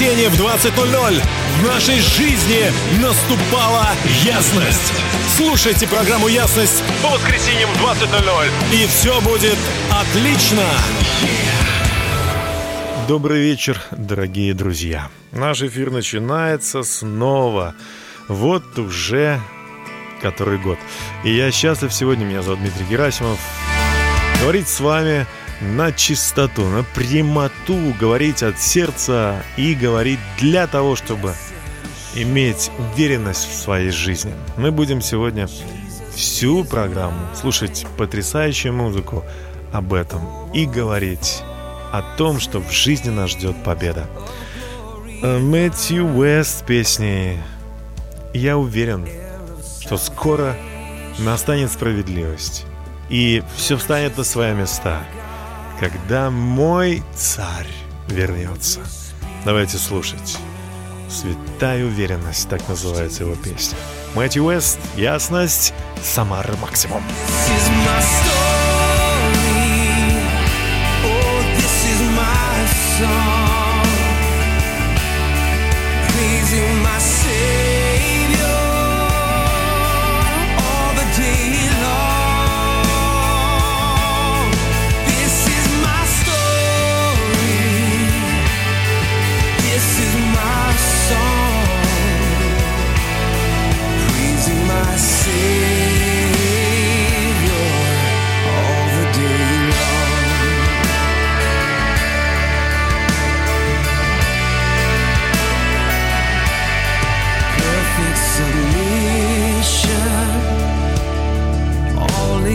воскресенье в 20.00 в нашей жизни наступала ясность. Слушайте программу «Ясность» по воскресеньям в 20.00 и все будет отлично. Добрый вечер, дорогие друзья. Наш эфир начинается снова. Вот уже который год. И я счастлив сегодня, меня зовут Дмитрий Герасимов, говорить с вами на чистоту, на прямоту, говорить от сердца и говорить для того, чтобы иметь уверенность в своей жизни. Мы будем сегодня всю программу слушать потрясающую музыку об этом и говорить о том, что в жизни нас ждет победа. Э, Мэтью Уэст с песней «Я уверен, что скоро настанет справедливость, и все встанет на свои места, когда мой царь вернется». Давайте слушать. «Святая уверенность», так называется его песня. Мэтью Уэст, «Ясность», Самара Максимум. This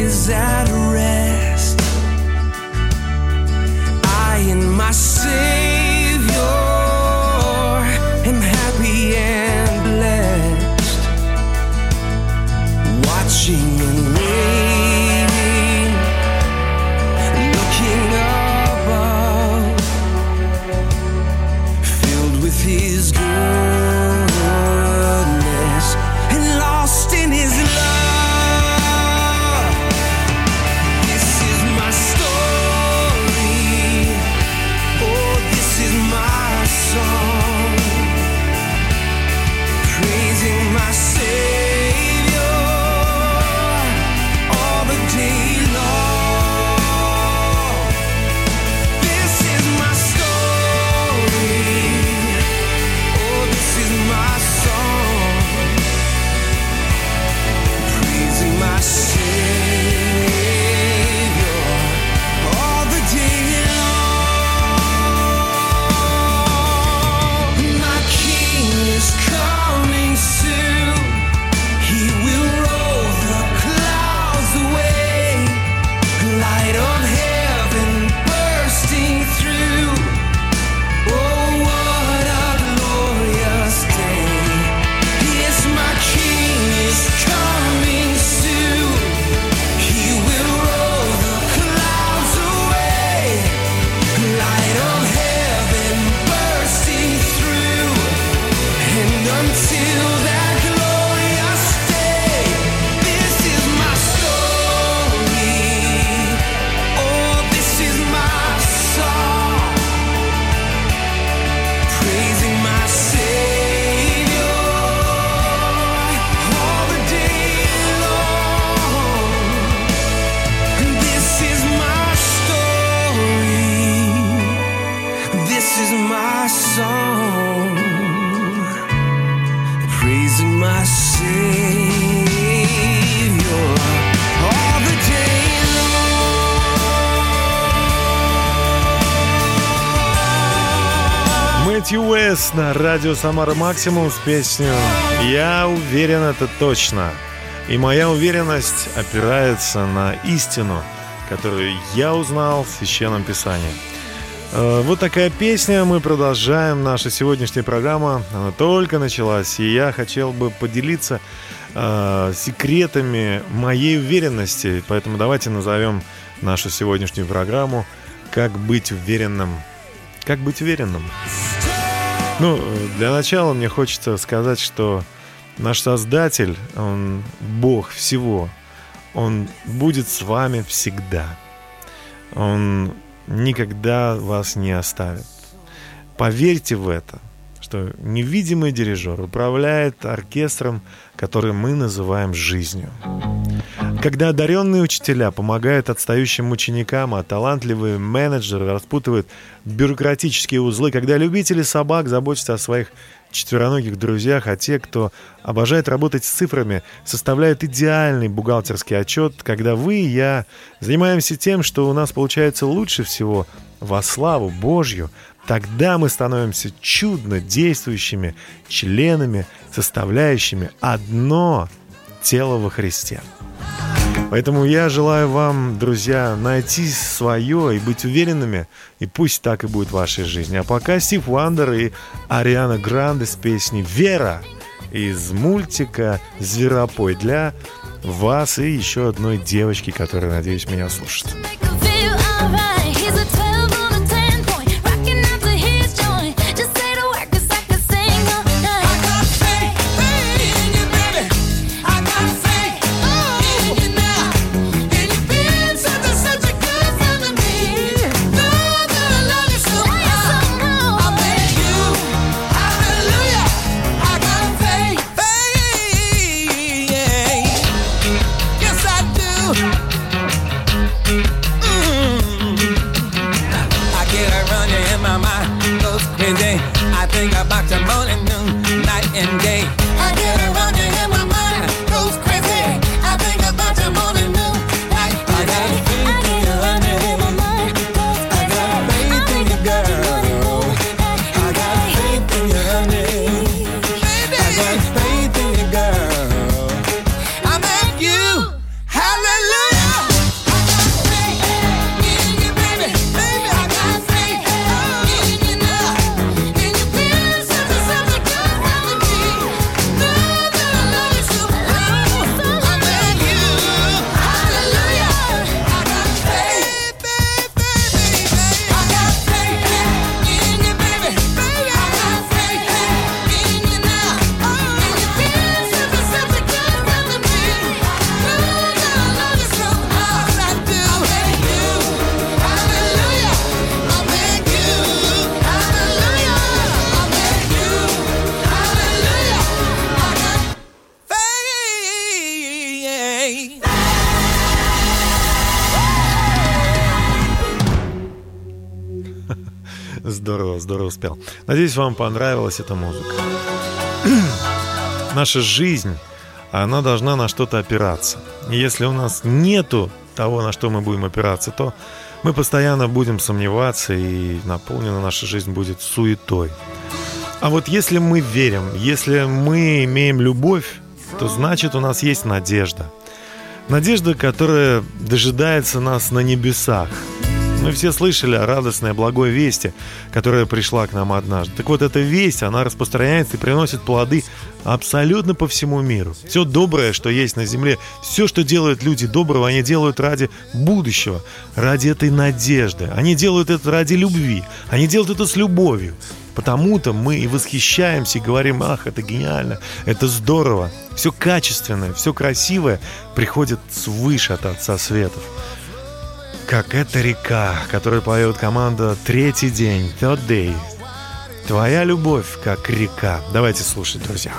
is at rest. I and my sin. Радио Самара Максимум с песню «Я уверен, это точно». И моя уверенность опирается на истину, которую я узнал в Священном Писании. Э, вот такая песня. Мы продолжаем. Наша сегодняшняя программа, она только началась. И я хотел бы поделиться э, секретами моей уверенности. Поэтому давайте назовем нашу сегодняшнюю программу «Как быть уверенным». Как быть уверенным? Ну, для начала мне хочется сказать, что наш Создатель, Он Бог всего, Он будет с вами всегда. Он никогда вас не оставит. Поверьте в это. что невидимый дирижер управляет оркестром, который мы называем жизнью. Когда одаренные учителя помогают отстающим ученикам, а талантливые менеджеры распутывают бюрократические узлы, когда любители собак заботятся о своих четвероногих друзьях, а те, кто обожает работать с цифрами, составляют идеальный бухгалтерский отчет, когда вы и я занимаемся тем, что у нас получается лучше всего во славу Божью, тогда мы становимся чудно действующими членами, составляющими одно тело во Христе. Поэтому я желаю вам, друзья, найти свое и быть уверенными, и пусть так и будет в вашей жизни. А пока Стив Вандер и Ариана Гранде с песней «Вера» из мультика «Зверопой» для вас и еще одной девочки, которая, надеюсь, меня слушает. Здорово, здорово успел. Надеюсь, вам понравилась эта музыка. Наша жизнь, она должна на что-то опираться. И если у нас нету того, на что мы будем опираться, то мы постоянно будем сомневаться, и наполнена наша жизнь будет суетой. А вот если мы верим, если мы имеем любовь, то значит у нас есть надежда. Надежда, которая дожидается нас на небесах. Мы все слышали о радостной, благой вести, которая пришла к нам однажды. Так вот, эта весть, она распространяется и приносит плоды абсолютно по всему миру. Все доброе, что есть на земле, все, что делают люди доброго, они делают ради будущего, ради этой надежды. Они делают это ради любви, они делают это с любовью. Потому-то мы и восхищаемся и говорим, ах, это гениально, это здорово. Все качественное, все красивое приходит свыше от Отца Светов как эта река, которую поет команда «Третий день», «Third Day». Твоя любовь, как река. Давайте слушать, друзья.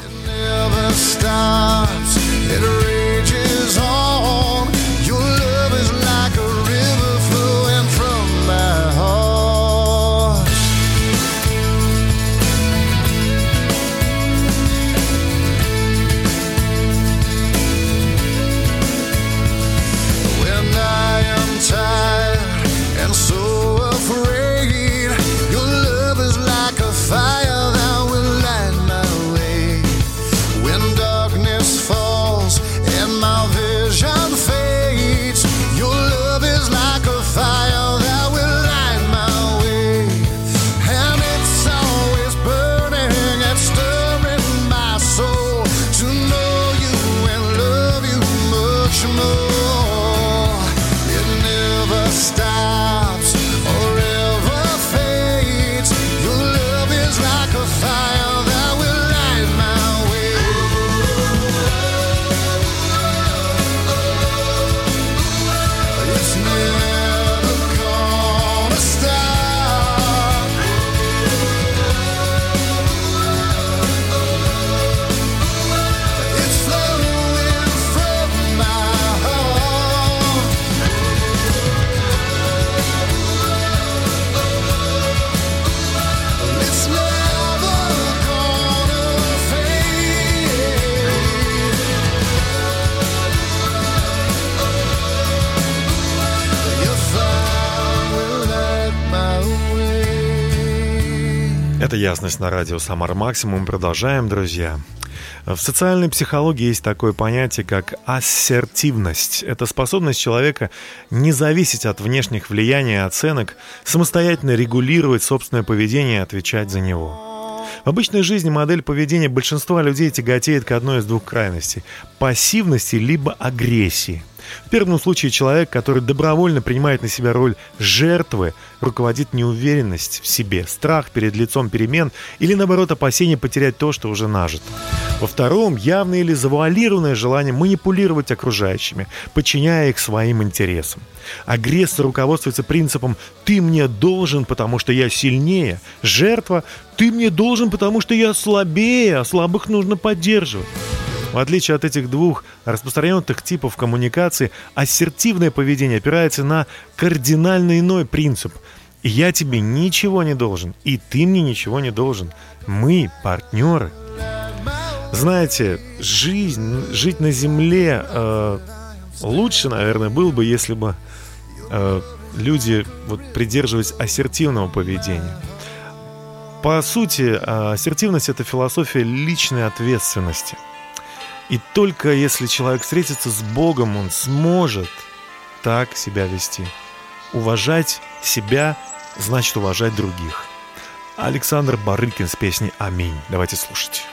Ясность на радио Самар Максимум. Продолжаем, друзья. В социальной психологии есть такое понятие, как ассертивность. Это способность человека не зависеть от внешних влияний и оценок, самостоятельно регулировать собственное поведение и отвечать за него. В обычной жизни модель поведения большинства людей тяготеет к одной из двух крайностей – пассивности либо агрессии – в первом случае человек, который добровольно принимает на себя роль жертвы, руководит неуверенность в себе, страх перед лицом перемен или, наоборот, опасение потерять то, что уже нажито. Во втором – явное или завуалированное желание манипулировать окружающими, подчиняя их своим интересам. Агрессор руководствуется принципом «ты мне должен, потому что я сильнее», жертва «ты мне должен, потому что я слабее, а слабых нужно поддерживать». В отличие от этих двух распространенных типов коммуникации, ассертивное поведение опирается на кардинально иной принцип. Я тебе ничего не должен, и ты мне ничего не должен. Мы партнеры. Знаете, жизнь, жить на земле э, лучше, наверное, было бы, если бы э, люди вот, придерживались ассертивного поведения. По сути, э, ассертивность — это философия личной ответственности — и только если человек встретится с Богом, он сможет так себя вести. Уважать себя значит уважать других. Александр Барыкин с песней «Аминь». Давайте слушать.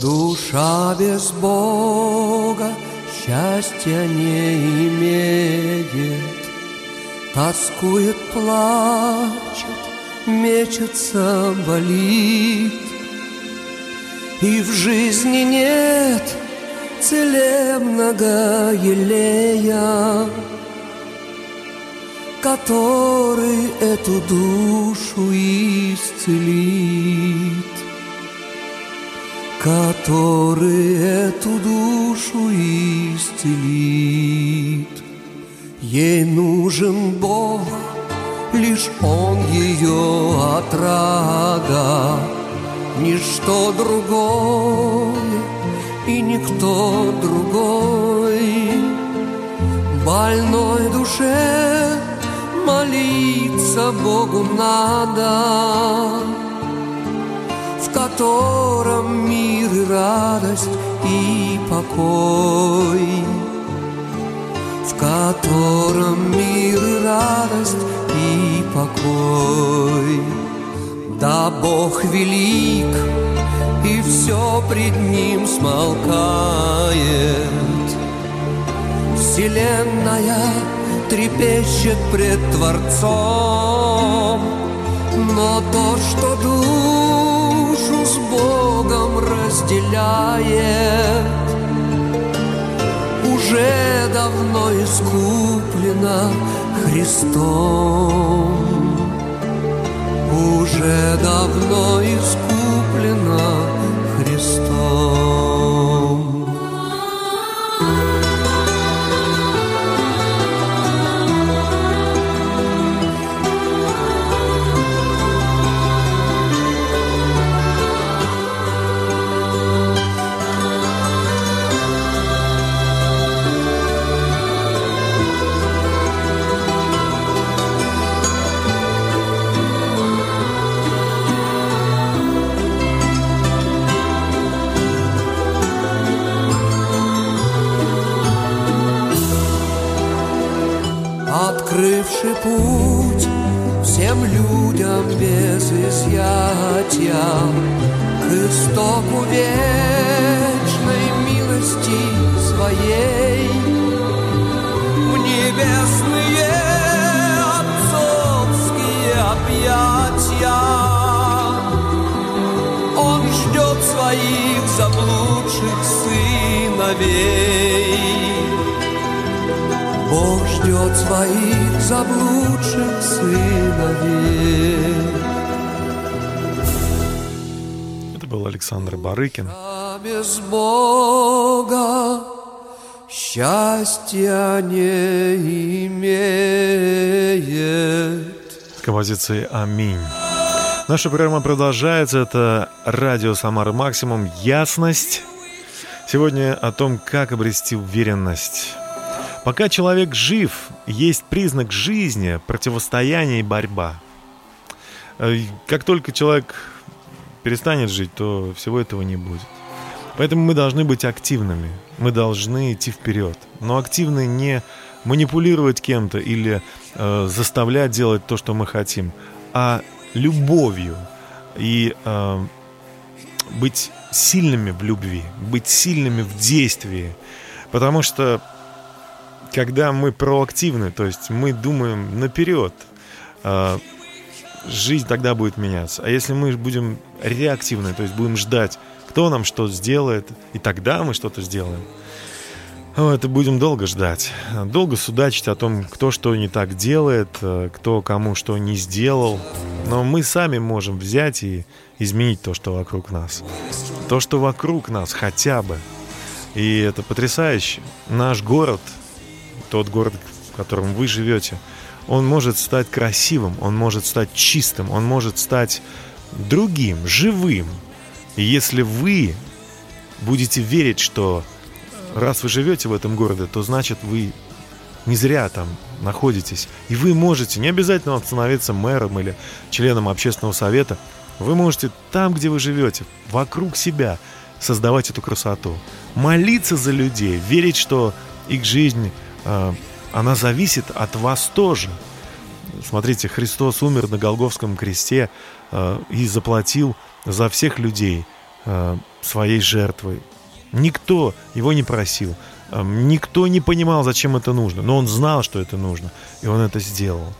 Душа без Бога счастья не имеет, Тоскует, плачет, мечется, болит, И в жизни нет целебного елея, Который эту душу исцелит, Который эту душу исцелит. Ей нужен Бог — Лишь он ее отрада, Ничто другое и никто другой. Больной душе молиться Богу надо, В котором мир и радость и покой, В котором мир и радость и покой. Да, Бог велик, и все пред Ним смолкает. Вселенная трепещет пред Творцом, но то, что душу с Богом разделяет, уже давно искуплено Христом уже давно искуплена Христом. Открывший путь всем людям без изъятия к истоку вечной милости своей в небесные отцовские объятия. Он ждет своих заблудших сыновей. Бог ждет своих заблудших сыновей. Это был Александр Барыкин. А без Бога счастья не имеет. Композиции «Аминь». Наша программа продолжается. Это радио «Самара Максимум». Ясность. Сегодня о том, как обрести уверенность Пока человек жив, есть признак жизни, противостояние и борьба. Э, как только человек перестанет жить, то всего этого не будет. Поэтому мы должны быть активными, мы должны идти вперед. Но активны не манипулировать кем-то или э, заставлять делать то, что мы хотим, а любовью и э, быть сильными в любви, быть сильными в действии. Потому что когда мы проактивны, то есть мы думаем наперед, э, жизнь тогда будет меняться. А если мы будем реактивны, то есть будем ждать, кто нам что сделает, и тогда мы что-то сделаем, это будем долго ждать. Долго судачить о том, кто что не так делает, э, кто кому что не сделал. Но мы сами можем взять и изменить то, что вокруг нас. То, что вокруг нас хотя бы. И это потрясающе. Наш город, тот город, в котором вы живете, он может стать красивым, он может стать чистым, он может стать другим, живым. И если вы будете верить, что раз вы живете в этом городе, то значит вы не зря там находитесь. И вы можете, не обязательно становиться мэром или членом общественного совета, вы можете там, где вы живете, вокруг себя создавать эту красоту. Молиться за людей, верить, что их жизнь она зависит от вас тоже. Смотрите, Христос умер на Голговском кресте э, и заплатил за всех людей э, своей жертвой. Никто его не просил, никто не понимал, зачем это нужно, но он знал, что это нужно, и он это сделал.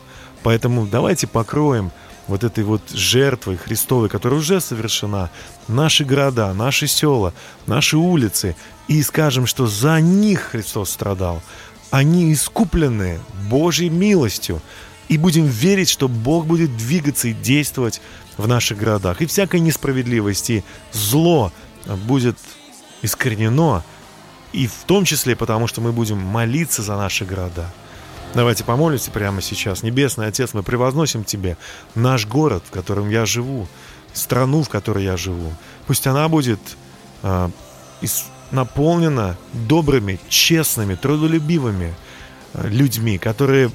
Поэтому давайте покроем вот этой вот жертвой Христовой, которая уже совершена, наши города, наши села, наши улицы, и скажем, что за них Христос страдал, они искуплены Божьей милостью. И будем верить, что Бог будет двигаться и действовать в наших городах. И всякой несправедливости, зло будет искоренено. И в том числе потому, что мы будем молиться за наши города. Давайте помолимся прямо сейчас. Небесный Отец, мы превозносим Тебе наш город, в котором я живу, страну, в которой я живу. Пусть она будет э, наполнена добрыми, честными, трудолюбивыми э, людьми, которые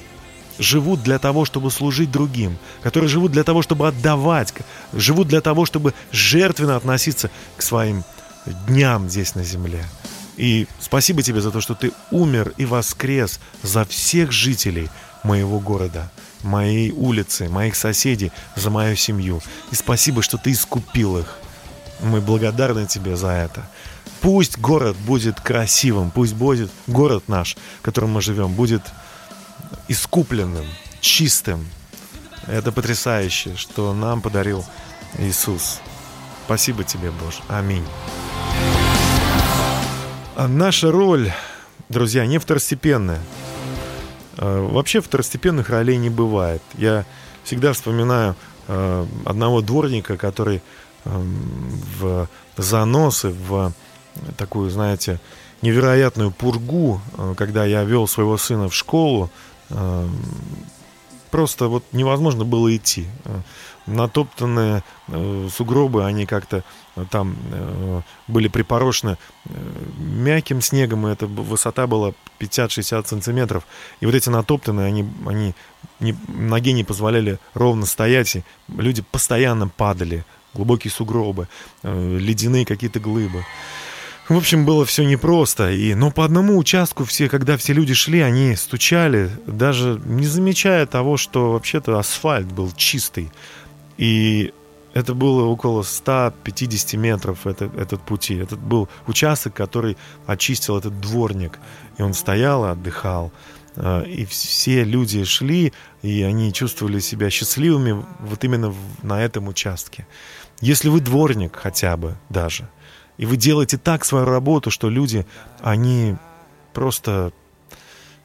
живут для того, чтобы служить другим, которые живут для того, чтобы отдавать, живут для того, чтобы жертвенно относиться к своим дням здесь на земле. И спасибо тебе за то, что ты умер и воскрес за всех жителей моего города, моей улицы, моих соседей, за мою семью. И спасибо, что ты искупил их. Мы благодарны тебе за это. Пусть город будет красивым, пусть будет город наш, в котором мы живем, будет искупленным, чистым. Это потрясающе, что нам подарил Иисус. Спасибо тебе, Боже. Аминь. А наша роль, друзья, не второстепенная. А, вообще второстепенных ролей не бывает. Я всегда вспоминаю а, одного дворника, который в заносы, в такую, знаете, невероятную пургу, э, когда я вел своего сына в школу, э, просто вот невозможно было идти. Э, натоптанные сугробы, они как-то там были припорошены мягким снегом, и эта высота была 50-60 сантиметров. И вот эти натоптанные, они, они не, ноге не позволяли ровно стоять, и люди постоянно падали, глубокие сугробы, ледяные какие-то глыбы. В общем, было все непросто. И, но по одному участку все, когда все люди шли, они стучали, даже не замечая того, что вообще-то асфальт был чистый. И это было около 150 метров этот, этот пути. Этот был участок, который очистил этот дворник. И он стоял и отдыхал. А, и все люди шли, и они чувствовали себя счастливыми вот именно на этом участке. Если вы дворник хотя бы даже – и вы делаете так свою работу, что люди, они просто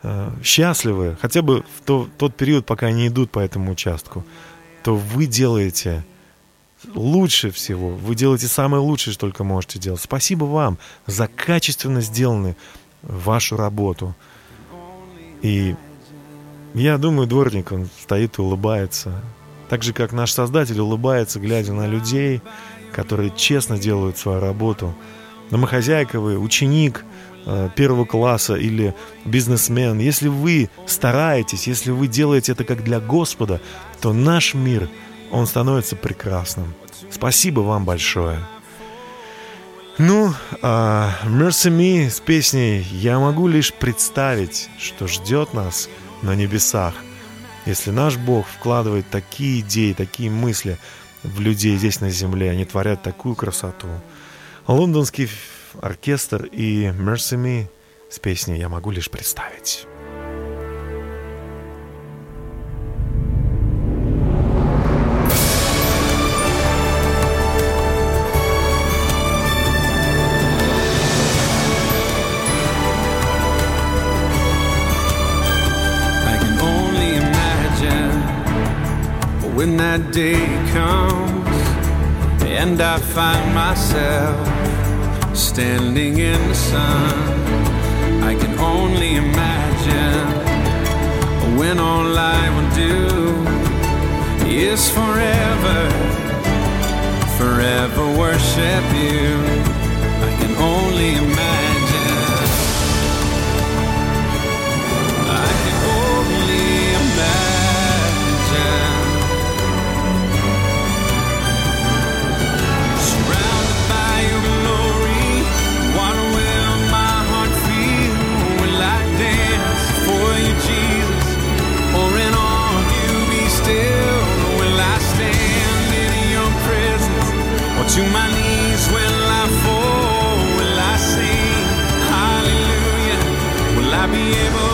э, счастливы, хотя бы в то, тот период, пока они идут по этому участку, то вы делаете лучше всего, вы делаете самое лучшее, что только можете делать. Спасибо вам за качественно сделанную вашу работу. И я думаю, дворник, он стоит и улыбается. Так же, как наш Создатель улыбается, глядя на людей, которые честно делают свою работу. Домохозяйка вы, ученик, э, первого класса или бизнесмен, если вы стараетесь, если вы делаете это как для Господа, то наш мир, он становится прекрасным. Спасибо вам большое. Ну, а Mercy Me с песней «Я могу лишь представить, что ждет нас на небесах». Если наш Бог вкладывает такие идеи, такие мысли в людей здесь на земле, они творят такую красоту. Лондонский оркестр и Mercy Me с песней «Я могу лишь представить». day and I find myself standing in the sun. I can only imagine when all I will do is forever, forever worship you. I can only imagine. To my knees will I fall, will I sing hallelujah? Will I be able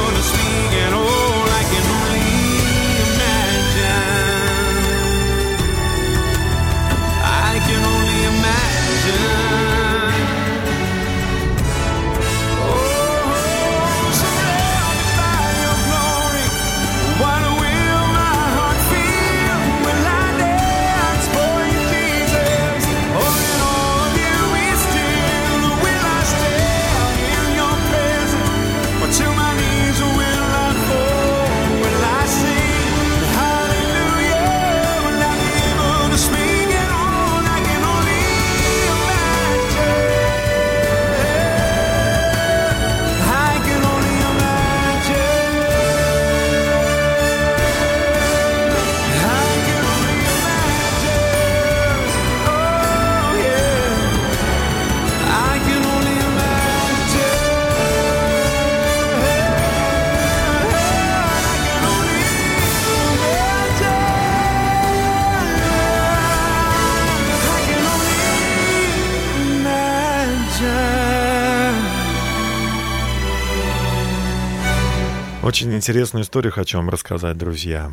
интересную историю хочу вам рассказать, друзья.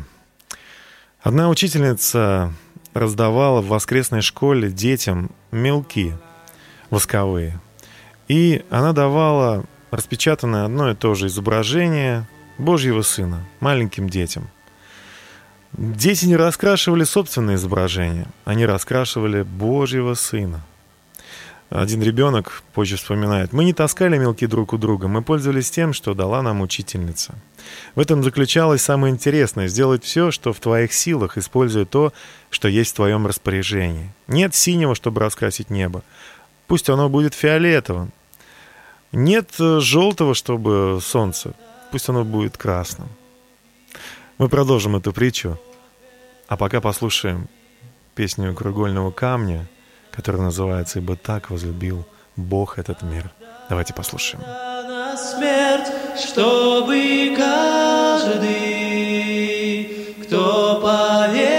Одна учительница раздавала в воскресной школе детям мелки восковые. И она давала распечатанное одно и то же изображение Божьего Сына маленьким детям. Дети не раскрашивали собственное изображение, они раскрашивали Божьего Сына. Один ребенок позже вспоминает, мы не таскали мелки друг у друга, мы пользовались тем, что дала нам учительница. В этом заключалось самое интересное – сделать все, что в твоих силах, используя то, что есть в твоем распоряжении. Нет синего, чтобы раскрасить небо. Пусть оно будет фиолетовым. Нет э, желтого, чтобы солнце. Пусть оно будет красным. Мы продолжим эту притчу, а пока послушаем песню «Кругольного камня», который называется «Ибо так возлюбил Бог этот мир». Давайте послушаем. смерть, чтобы каждый, кто поверит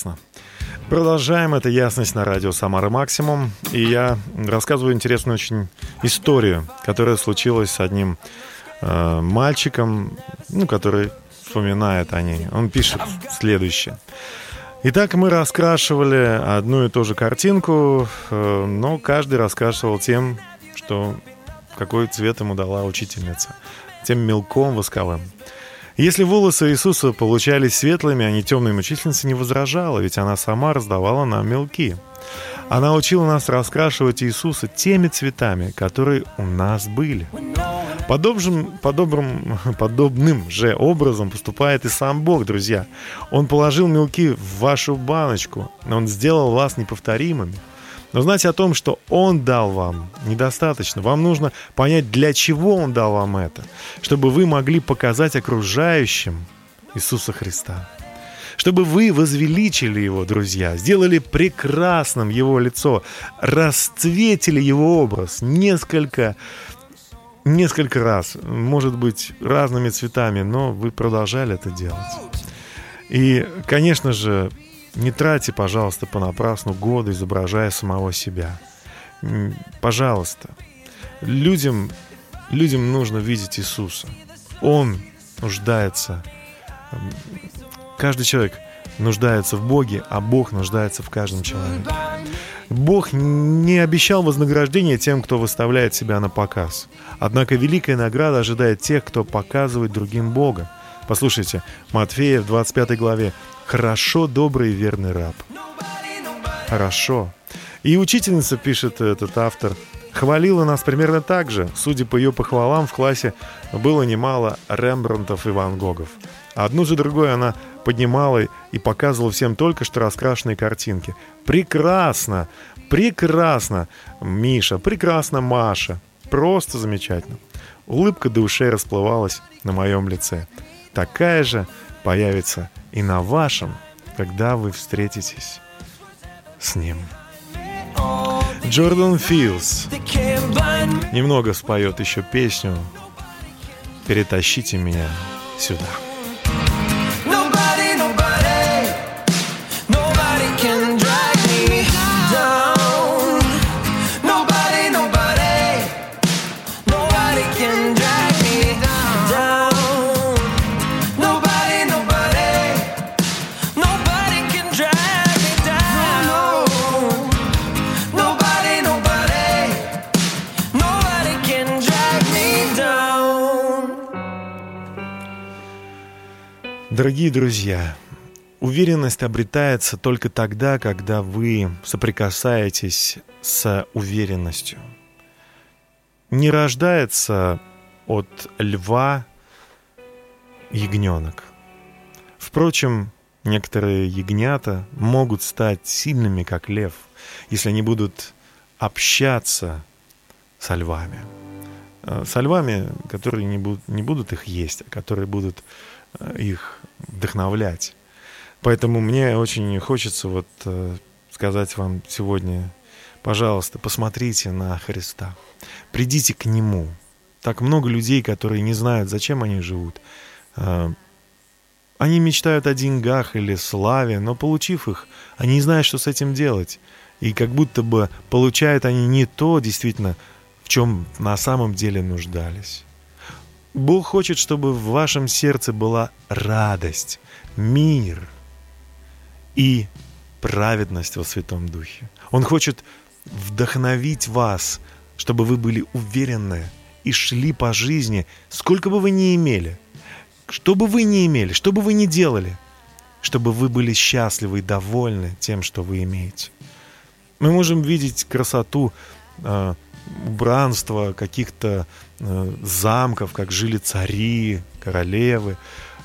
Прекрасно. Продолжаем. Это «Ясность» на радио «Самара Максимум». И я рассказываю интересную очень историю, которая случилась с одним э, мальчиком, ну, который вспоминает о ней. Он пишет следующее. Итак, мы раскрашивали одну и ту же картинку, э, но каждый раскрашивал тем, что какой цвет ему дала учительница. Тем мелком восковым. Если волосы Иисуса получались светлыми, а не темными, учительница не возражала, ведь она сама раздавала нам мелки. Она учила нас раскрашивать Иисуса теми цветами, которые у нас были. Подобным, подобным, подобным же образом поступает и сам Бог, друзья. Он положил мелки в вашу баночку, Он сделал вас неповторимыми. Но знать о том, что Он дал вам, недостаточно. Вам нужно понять, для чего Он дал вам это, чтобы вы могли показать окружающим Иисуса Христа. Чтобы вы возвеличили Его, друзья, сделали прекрасным Его лицо, расцветили Его образ несколько, несколько раз, может быть, разными цветами, но вы продолжали это делать. И, конечно же, не тратьте, пожалуйста, понапрасну годы, изображая самого себя. Пожалуйста. Людям, людям нужно видеть Иисуса. Он нуждается. Каждый человек нуждается в Боге, а Бог нуждается в каждом человеке. Бог не обещал вознаграждения тем, кто выставляет себя на показ. Однако великая награда ожидает тех, кто показывает другим Бога. Послушайте, Матфея в 25 главе. «Хорошо, добрый и верный раб». Хорошо. И учительница, пишет этот автор, хвалила нас примерно так же. Судя по ее похвалам, в классе было немало Рембрандтов и Ван Гогов. Одну за другой она поднимала и показывала всем только что раскрашенные картинки. Прекрасно! Прекрасно, Миша! Прекрасно, Маша! Просто замечательно. Улыбка до ушей расплывалась на моем лице. Такая же появится и на вашем, когда вы встретитесь с ним. Джордан Филс немного споет еще песню «Перетащите меня сюда». Дорогие друзья, Уверенность обретается только тогда, когда вы соприкасаетесь с уверенностью. Не рождается от льва ягненок. Впрочем, некоторые ягнята могут стать сильными, как лев, если они будут общаться со львами. Э, Со львами, которые не будут, не будут их есть, а которые будут их вдохновлять. Поэтому мне очень хочется вот э, сказать вам сегодня, пожалуйста, посмотрите на Христа. Придите к Нему. Так много людей, которые не знают, зачем они живут. Э, Они мечтают о деньгах или славе, но получив их, они не знают, что с этим делать. И как будто бы получают они не то, действительно, в чем на самом деле нуждались. Бог хочет, чтобы в вашем сердце была радость, мир и праведность во Святом Духе. Он хочет вдохновить вас, чтобы вы были уверены и шли по жизни, сколько бы вы ни имели, что бы вы ни имели, что бы вы ни делали, чтобы вы были счастливы и довольны тем, что вы имеете. Мы можем видеть красоту э, убранства каких-то э, замков, как жили цари, королевы.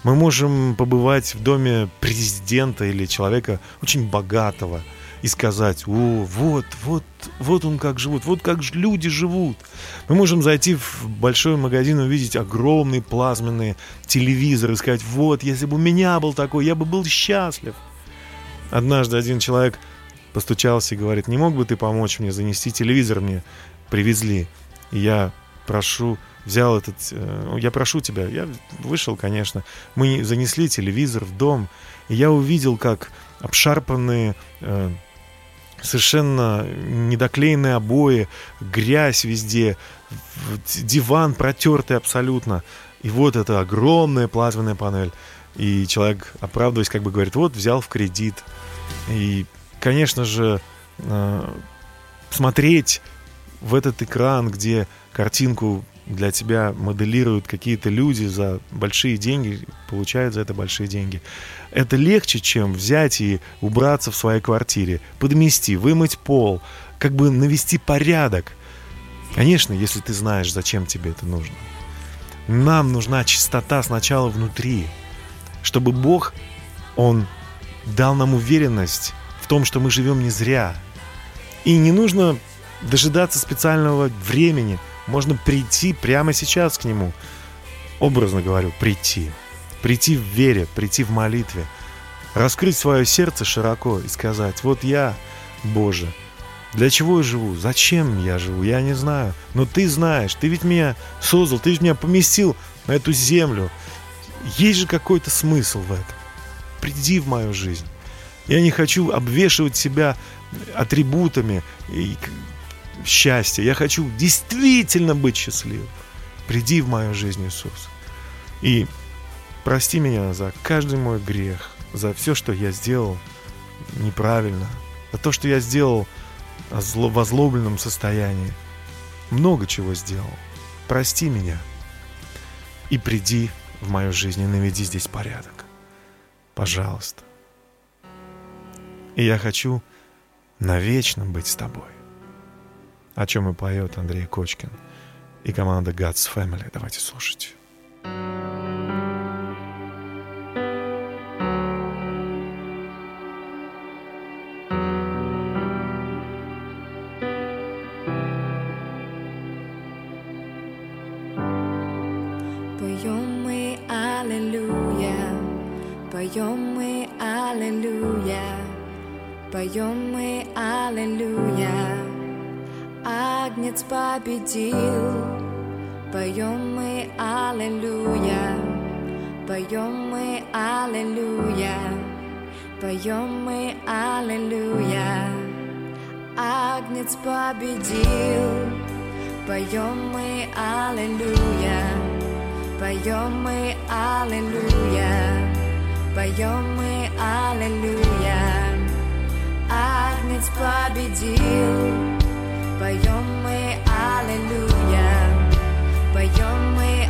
Мы можем побывать в доме президента или человека очень богатого и сказать, о, вот, вот, вот он как живут, вот как люди живут. Мы можем зайти в большой магазин и увидеть огромный плазменный телевизор и сказать, вот, если бы у меня был такой, я бы был счастлив. Однажды один человек постучался и говорит, не мог бы ты помочь мне занести телевизор мне привезли. И я прошу, взял этот, э, я прошу тебя, я вышел, конечно. Мы занесли телевизор в дом, и я увидел, как обшарпанные, э, совершенно недоклеенные обои, грязь везде, диван протертый абсолютно. И вот эта огромная плазменная панель. И человек, оправдываясь, как бы говорит, вот взял в кредит. И, конечно же, э, смотреть в этот экран, где картинку для тебя моделируют какие-то люди за большие деньги, получают за это большие деньги. Это легче, чем взять и убраться в своей квартире, подмести, вымыть пол, как бы навести порядок. Конечно, если ты знаешь, зачем тебе это нужно. Нам нужна чистота сначала внутри, чтобы Бог, Он дал нам уверенность в том, что мы живем не зря. И не нужно дожидаться специального времени. Можно прийти прямо сейчас к Нему. Образно говорю, прийти. Прийти в вере, прийти в молитве. Раскрыть свое сердце широко и сказать, вот я, Боже, для чего я живу? Зачем я живу? Я не знаю. Но ты знаешь, ты ведь меня создал, ты ведь меня поместил на эту землю. Есть же какой-то смысл в этом. Приди в мою жизнь. Я не хочу обвешивать себя атрибутами и счастья. Я хочу действительно быть счастливым. Приди в мою жизнь, Иисус. И прости меня за каждый мой грех, за все, что я сделал неправильно, за то, что я сделал в зло- в озлобленном состоянии. Много чего сделал. Прости меня. И приди в мою жизнь и наведи здесь порядок. Пожалуйста. И я хочу навечно быть с тобой. О чем и поет Андрей Кочкин и команда God's Family. Давайте слушать. Победил, поем мы Аллилуйя, поем мы Аллилуйя, поем мы Аллилуйя. Агнец победил, поем мы Аллилуйя. Поем мы Аллилуйя, поем мы Аллилуйя. Агнец победил, поем мы Аллилуйя, поем мы Аллилуйя,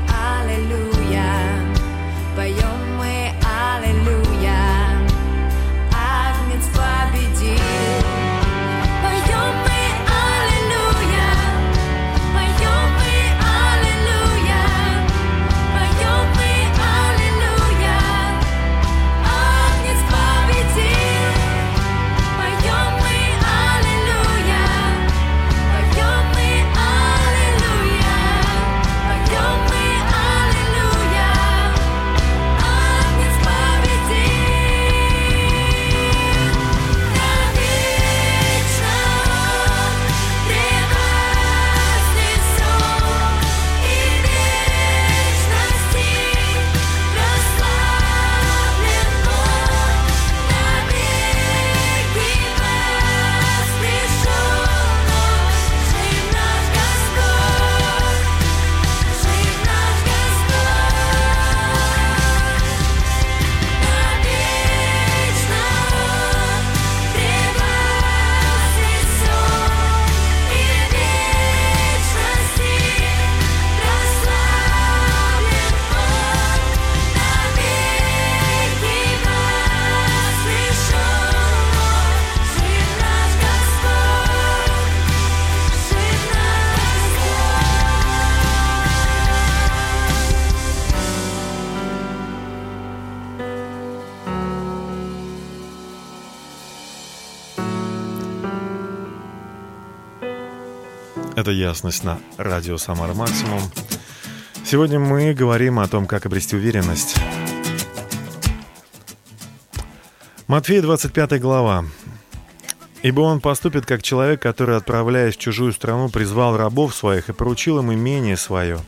Это ясность на радио «Самара Максимум». Сегодня мы говорим о том, как обрести уверенность. Матфея, 25 глава. «Ибо он поступит, как человек, который, отправляясь в чужую страну, призвал рабов своих и поручил им имение свое.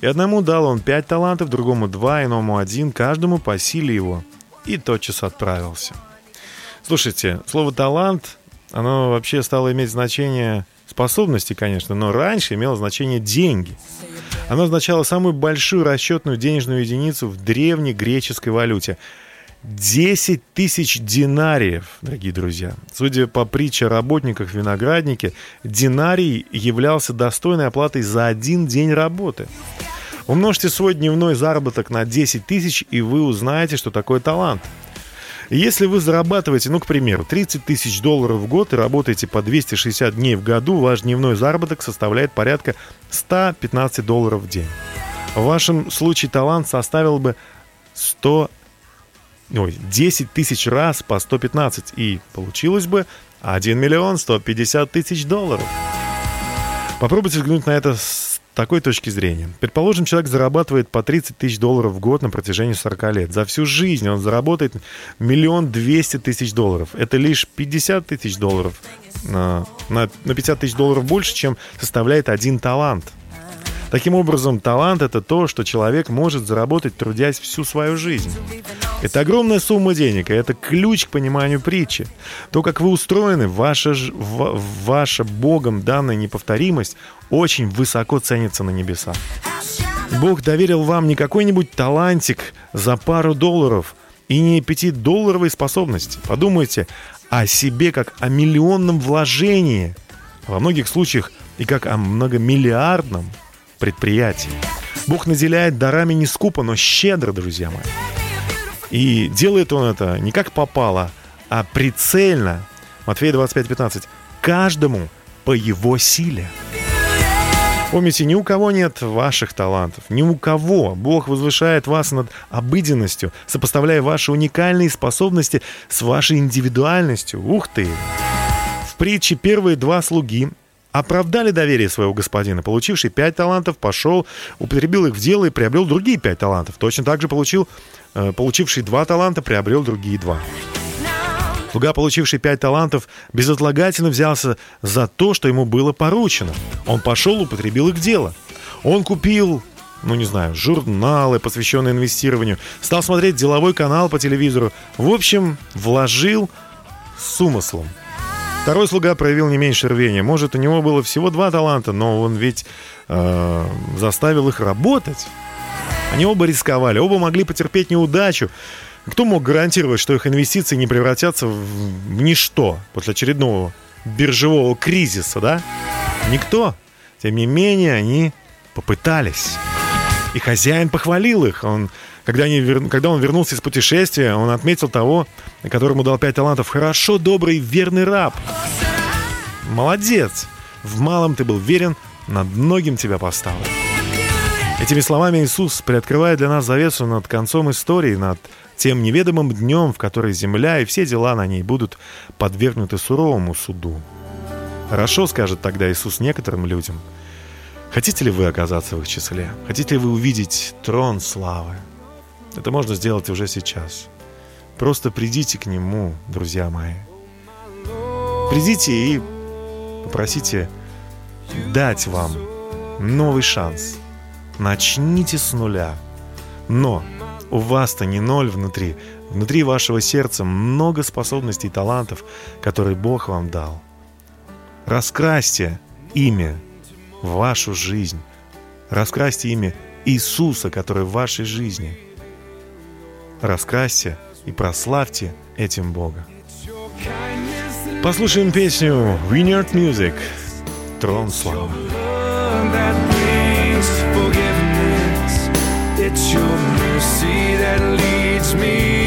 И одному дал он пять талантов, другому два, иному один, каждому по силе его. И тотчас отправился». Слушайте, слово «талант», оно вообще стало иметь значение способности, конечно, но раньше имело значение «деньги». Оно означало самую большую расчетную денежную единицу в древней греческой валюте. 10 тысяч динариев, дорогие друзья. Судя по притче о работниках винограднике, динарий являлся достойной оплатой за один день работы. Умножьте свой дневной заработок на 10 тысяч, и вы узнаете, что такое талант – если вы зарабатываете, ну, к примеру, 30 тысяч долларов в год и работаете по 260 дней в году, ваш дневной заработок составляет порядка 115 долларов в день. В вашем случае талант составил бы 100 ой, 10 тысяч раз по 115, и получилось бы 1 миллион 150 тысяч долларов. Попробуйте взглянуть на это с такой точки зрения. Предположим, человек зарабатывает по 30 тысяч долларов в год на протяжении 40 лет. За всю жизнь он заработает миллион двести тысяч долларов. Это лишь 50 тысяч долларов. На, на, на 50 тысяч долларов больше, чем составляет один талант. Таким образом, талант — это то, что человек может заработать, трудясь всю свою жизнь. Это огромная сумма денег, и это ключ к пониманию притчи. То, как вы устроены, ваша, ваша Богом данная неповторимость очень высоко ценится на небесах. Бог доверил вам не какой-нибудь талантик за пару долларов и не пятидолларовой способности. Подумайте о себе как о миллионном вложении, во многих случаях и как о многомиллиардном предприятий. Бог наделяет дарами не скупо, но щедро, друзья мои. И делает он это не как попало, а прицельно. Матфея 25:15. Каждому по его силе. Помните, ни у кого нет ваших талантов, ни у кого. Бог возвышает вас над обыденностью, сопоставляя ваши уникальные способности с вашей индивидуальностью. Ух ты! В притче первые два слуги оправдали доверие своего господина. Получивший пять талантов пошел, употребил их в дело и приобрел другие пять талантов. Точно так же получил, э, получивший два таланта, приобрел другие два. Слуга, получивший пять талантов, безотлагательно взялся за то, что ему было поручено. Он пошел, употребил их в дело. Он купил ну не знаю, журналы, посвященные инвестированию, стал смотреть деловой канал по телевизору. В общем, вложил с умыслом. Второй слуга проявил не меньше рвения. Может, у него было всего два таланта, но он ведь э, заставил их работать. Они оба рисковали, оба могли потерпеть неудачу. Кто мог гарантировать, что их инвестиции не превратятся в, ничто после очередного биржевого кризиса, да? Никто. Тем не менее, они попытались. И хозяин похвалил их. Он когда, они, когда он вернулся из путешествия, он отметил того, которому дал пять талантов. Хорошо, добрый, верный раб. Молодец. В малом ты был верен, над многим тебя поставил. Этими словами Иисус приоткрывает для нас завесу над концом истории, над тем неведомым днем, в который земля и все дела на ней будут подвергнуты суровому суду. Хорошо, скажет тогда Иисус некоторым людям. Хотите ли вы оказаться в их числе? Хотите ли вы увидеть трон славы? Это можно сделать уже сейчас. Просто придите к Нему, друзья мои. Придите и попросите дать вам новый шанс. Начните с нуля. Но у вас-то не ноль внутри. Внутри вашего сердца много способностей и талантов, которые Бог вам дал. Раскрасьте имя в вашу жизнь. Раскрасьте имя Иисуса, который в вашей жизни – раскрасьте и прославьте этим Бога. Послушаем песню Vineyard Music «Трон славы». It's your mercy that leads me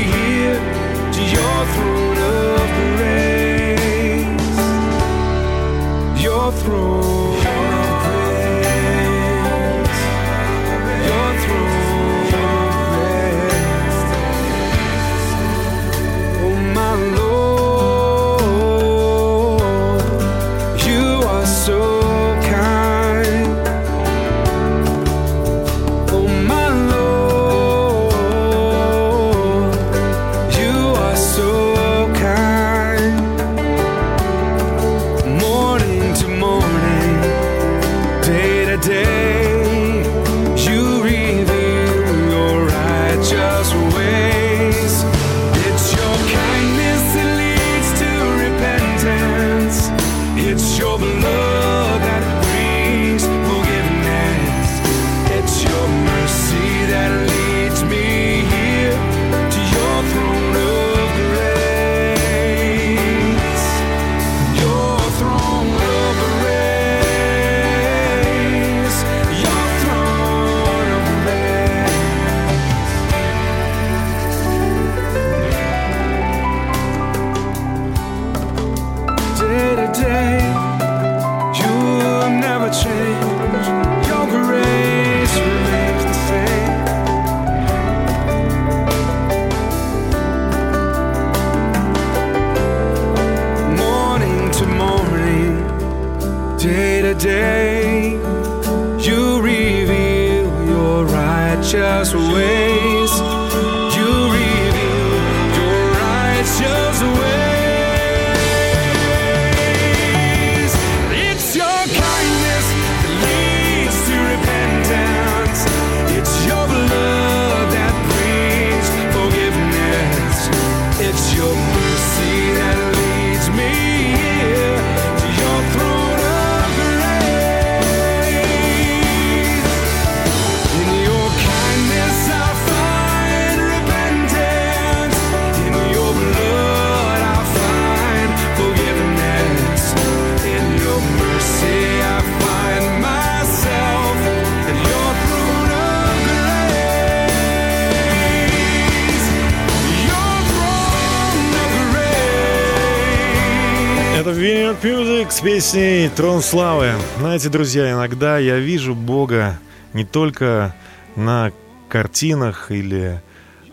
с песней «Трон славы». Знаете, друзья, иногда я вижу Бога не только на картинах или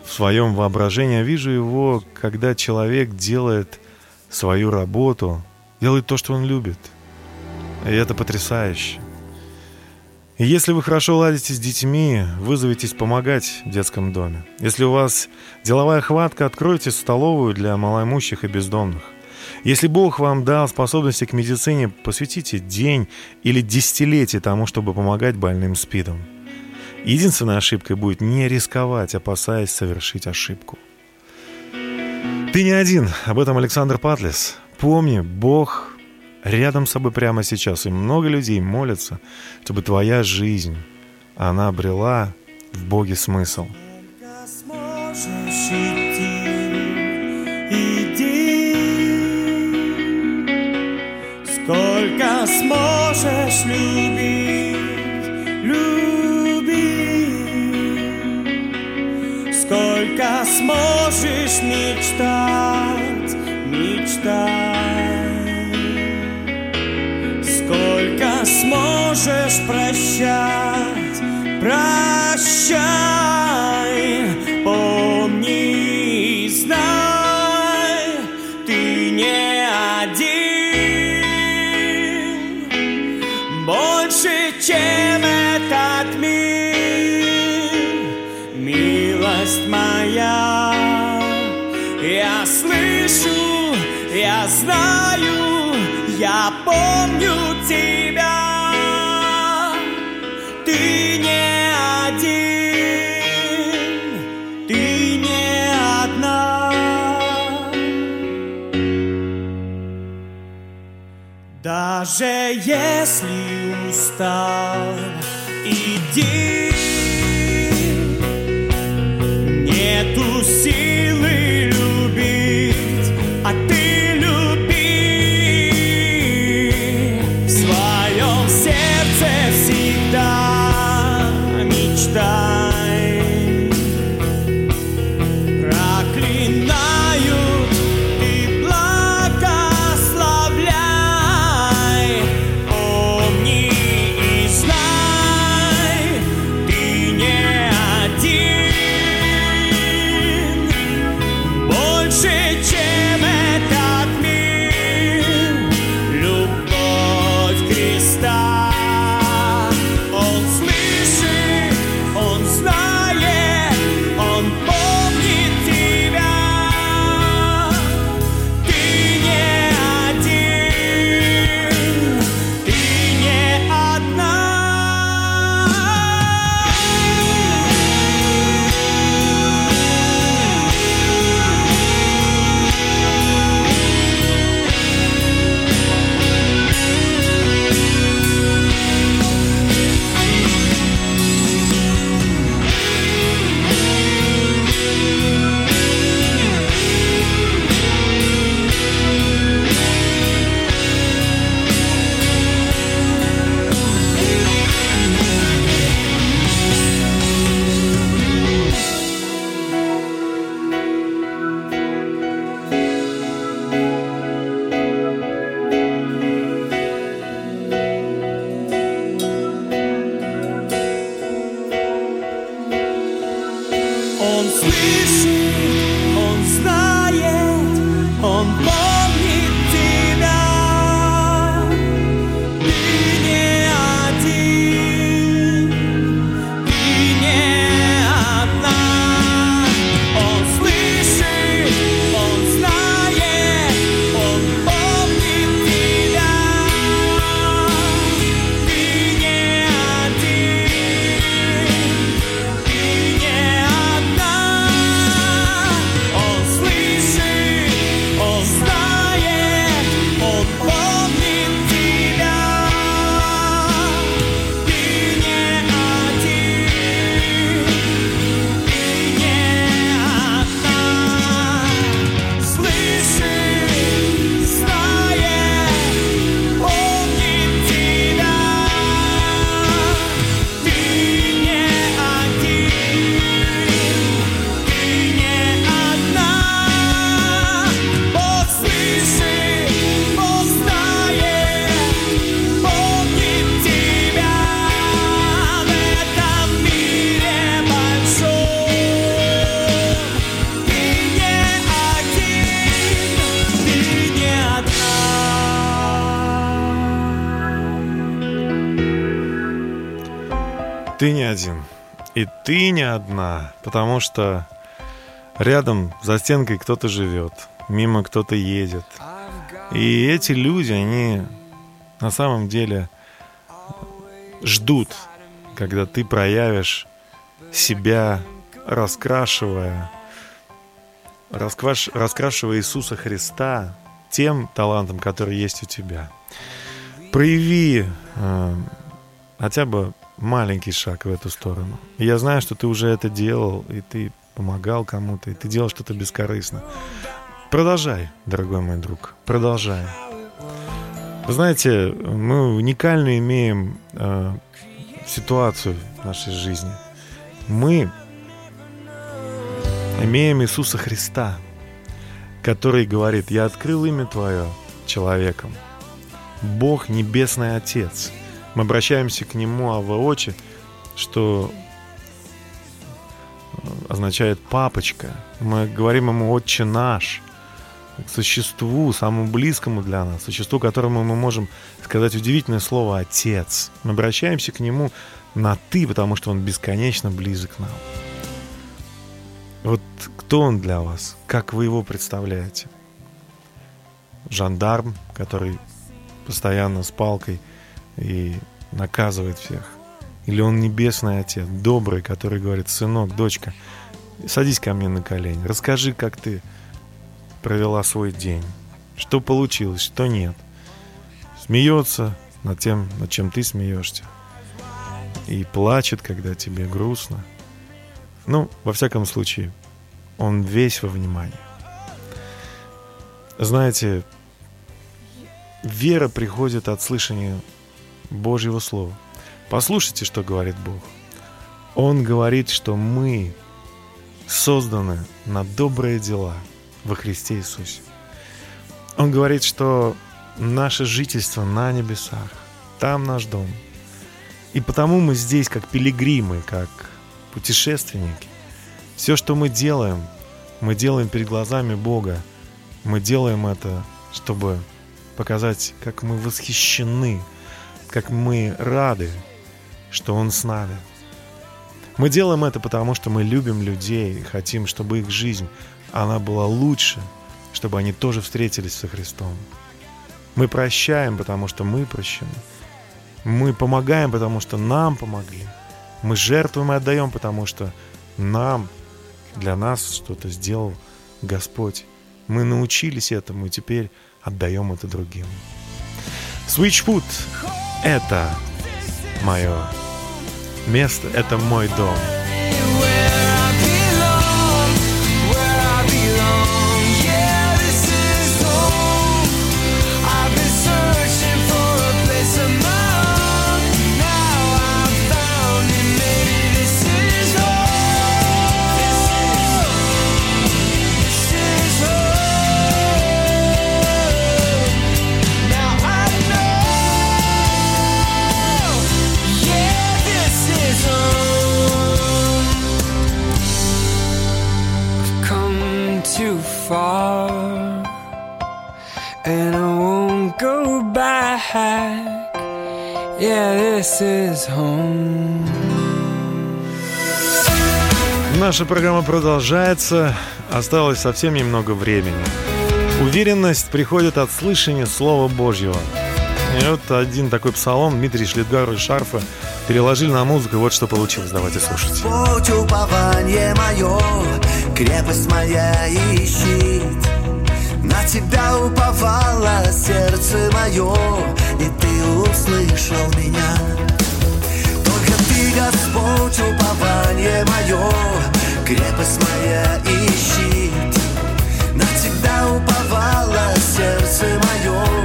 в своем воображении, а вижу Его, когда человек делает свою работу, делает то, что он любит. И это потрясающе. И если вы хорошо ладите с детьми, вызовитесь помогать в детском доме. Если у вас деловая хватка, откройте столовую для малоимущих и бездомных. Если Бог вам дал способности к медицине, посвятите день или десятилетие тому, чтобы помогать больным СПИДом. Единственной ошибкой будет не рисковать, опасаясь совершить ошибку. Ты не один. Об этом Александр Патлис. Помни, Бог рядом с собой прямо сейчас, и много людей молятся, чтобы твоя жизнь, она обрела в Боге смысл. Сможешь Сколько сможешь любить, люби. Сколько сможешь мечтать, мечтай. Сколько сможешь прощать, прощай. Я помню тебя. Ты не один, ты не одна. Даже если устал, Ты не одна, потому что рядом за стенкой кто-то живет, мимо кто-то едет. И эти люди, они на самом деле ждут, когда ты проявишь себя, раскрашивая, раскваш, раскрашивая Иисуса Христа тем талантом, который есть у тебя. Прояви э, хотя бы маленький шаг в эту сторону. И я знаю, что ты уже это делал, и ты помогал кому-то, и ты делал что-то бескорыстно. Продолжай, дорогой мой друг, продолжай. Вы знаете, мы уникально имеем э, ситуацию в нашей жизни. Мы имеем Иисуса Христа, который говорит, я открыл имя Твое человеком. Бог Небесный Отец. Мы обращаемся к Нему Аваочи, что э, означает «папочка». Мы говорим Ему «Отче наш», к существу, самому близкому для нас, существу, которому мы можем сказать удивительное слово «Отец». Мы обращаемся к Нему на «ты», потому что Он бесконечно близок к нам. Вот кто Он для вас? Как вы Его представляете? Жандарм, который постоянно с палкой и наказывает всех? Или Он Небесный Отец, добрый, который говорит «Сынок, дочка, садись ко мне на колени, расскажи, как ты провела свой день. Что получилось, что нет. Смеется над тем, над чем ты смеешься. И плачет, когда тебе грустно. Ну, во всяком случае, он весь во внимании. Знаете, вера приходит от слышания Божьего Слова. Послушайте, что говорит Бог. Он говорит, что мы созданы на добрые дела – во Христе Иисусе. Он говорит, что наше жительство на небесах, там наш дом. И потому мы здесь как пилигримы, как путешественники. Все, что мы делаем, мы делаем перед глазами Бога. Мы делаем это, чтобы показать, как мы восхищены, как мы рады, что Он с нами. Мы делаем это потому, что мы любим людей и хотим, чтобы их жизнь она была лучше, чтобы они тоже встретились со Христом. Мы прощаем, потому что мы прощены. Мы помогаем, потому что нам помогли. Мы жертвуем и отдаем, потому что нам, для нас что-то сделал Господь. Мы научились этому и теперь отдаем это другим. Switchfoot — это мое место, это мой дом. Back. Yeah, this is home. Наша программа продолжается. Осталось совсем немного времени. Уверенность приходит от слышания Слова Божьего. И вот один такой псалом Дмитрий Шлитгар и Шарфа переложили на музыку, вот что получилось. Давайте слушать. Господь, упование мое, крепость моя и щит. На тебя уповало сердце мое, и ты услышал меня. Только ты, Господь, упование мое, крепость моя и щит. На тебя уповало сердце мое,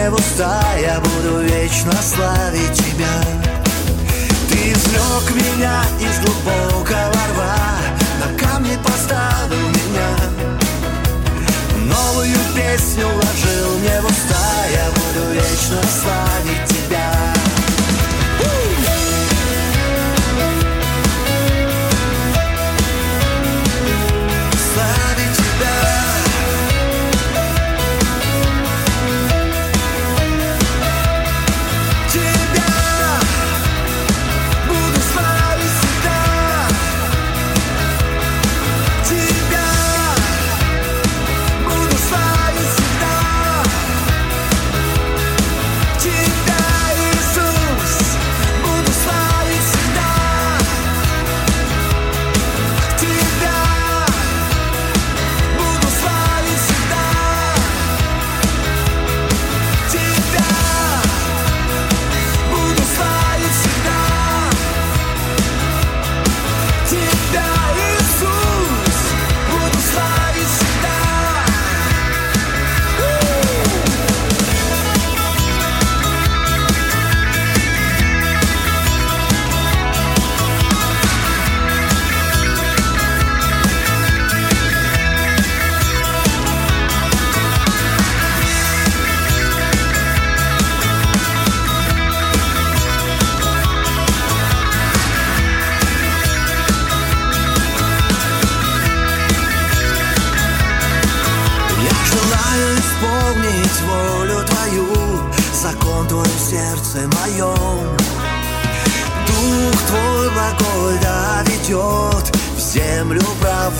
мне в уста, я буду вечно славить тебя. Ты извлек меня из глубокого рва, на камне поставил меня Новую песню вложил мне в уста Я буду вечно славить тебя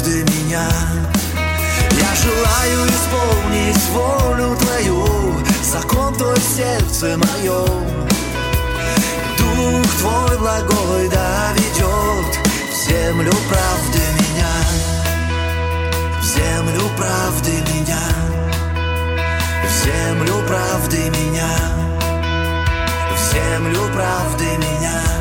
правды меня. Я желаю исполнить волю Твою, закон Твой в сердце моем. Дух Твой благой да ведет в землю правды меня в землю правды меня, в землю правды меня, в землю правды меня, в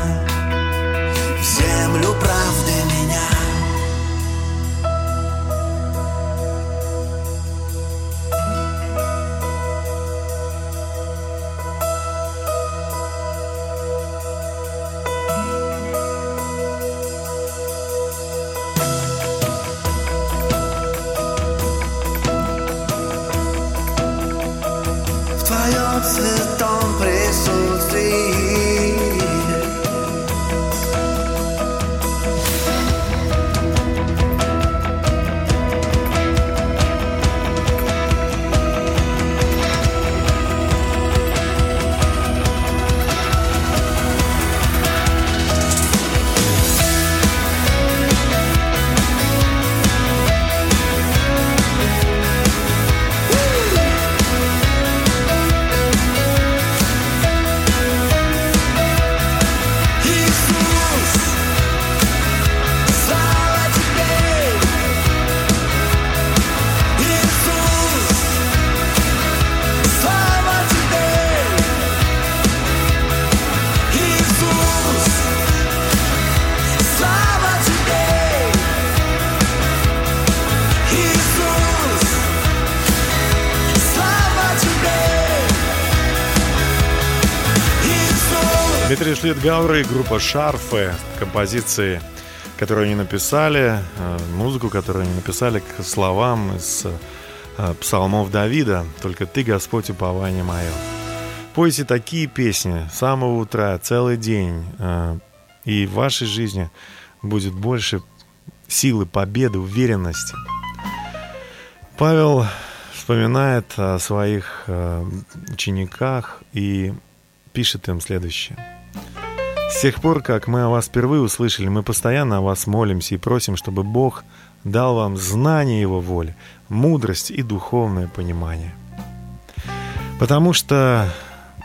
Дмитрий Шлитгауэр и группа Шарфы, композиции, которые они написали, э, музыку, которую они написали к словам из э, псалмов Давида «Только ты, Господь, упование мое». Пойте такие песни с самого утра, целый день, э, и в вашей жизни будет больше силы, победы, уверенности. Павел вспоминает о своих учениках и пишет им следующее. С тех пор, как мы о вас впервые услышали, мы постоянно о вас молимся и просим, чтобы Бог дал вам знание Его воли, мудрость и духовное понимание. Потому что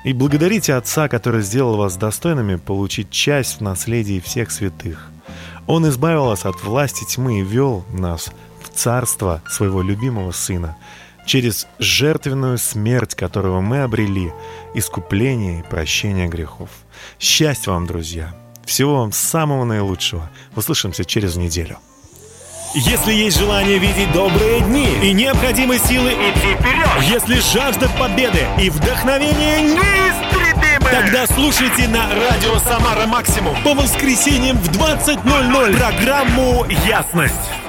и благодарите Отца, который сделал вас достойными получить часть в наследии всех святых. Он избавил вас от власти тьмы и вел нас в царство своего любимого Сына, через жертвенную смерть, которого мы обрели, искупление и прощение грехов. Счастья вам, друзья! Всего вам самого наилучшего. Услышимся через неделю. Если есть желание видеть добрые дни и необходимы силы идти вперед, если жажда победы и вдохновение неистребимы, тогда слушайте на радио «Самара Максимум» по воскресеньям в 20.00 программу «Ясность».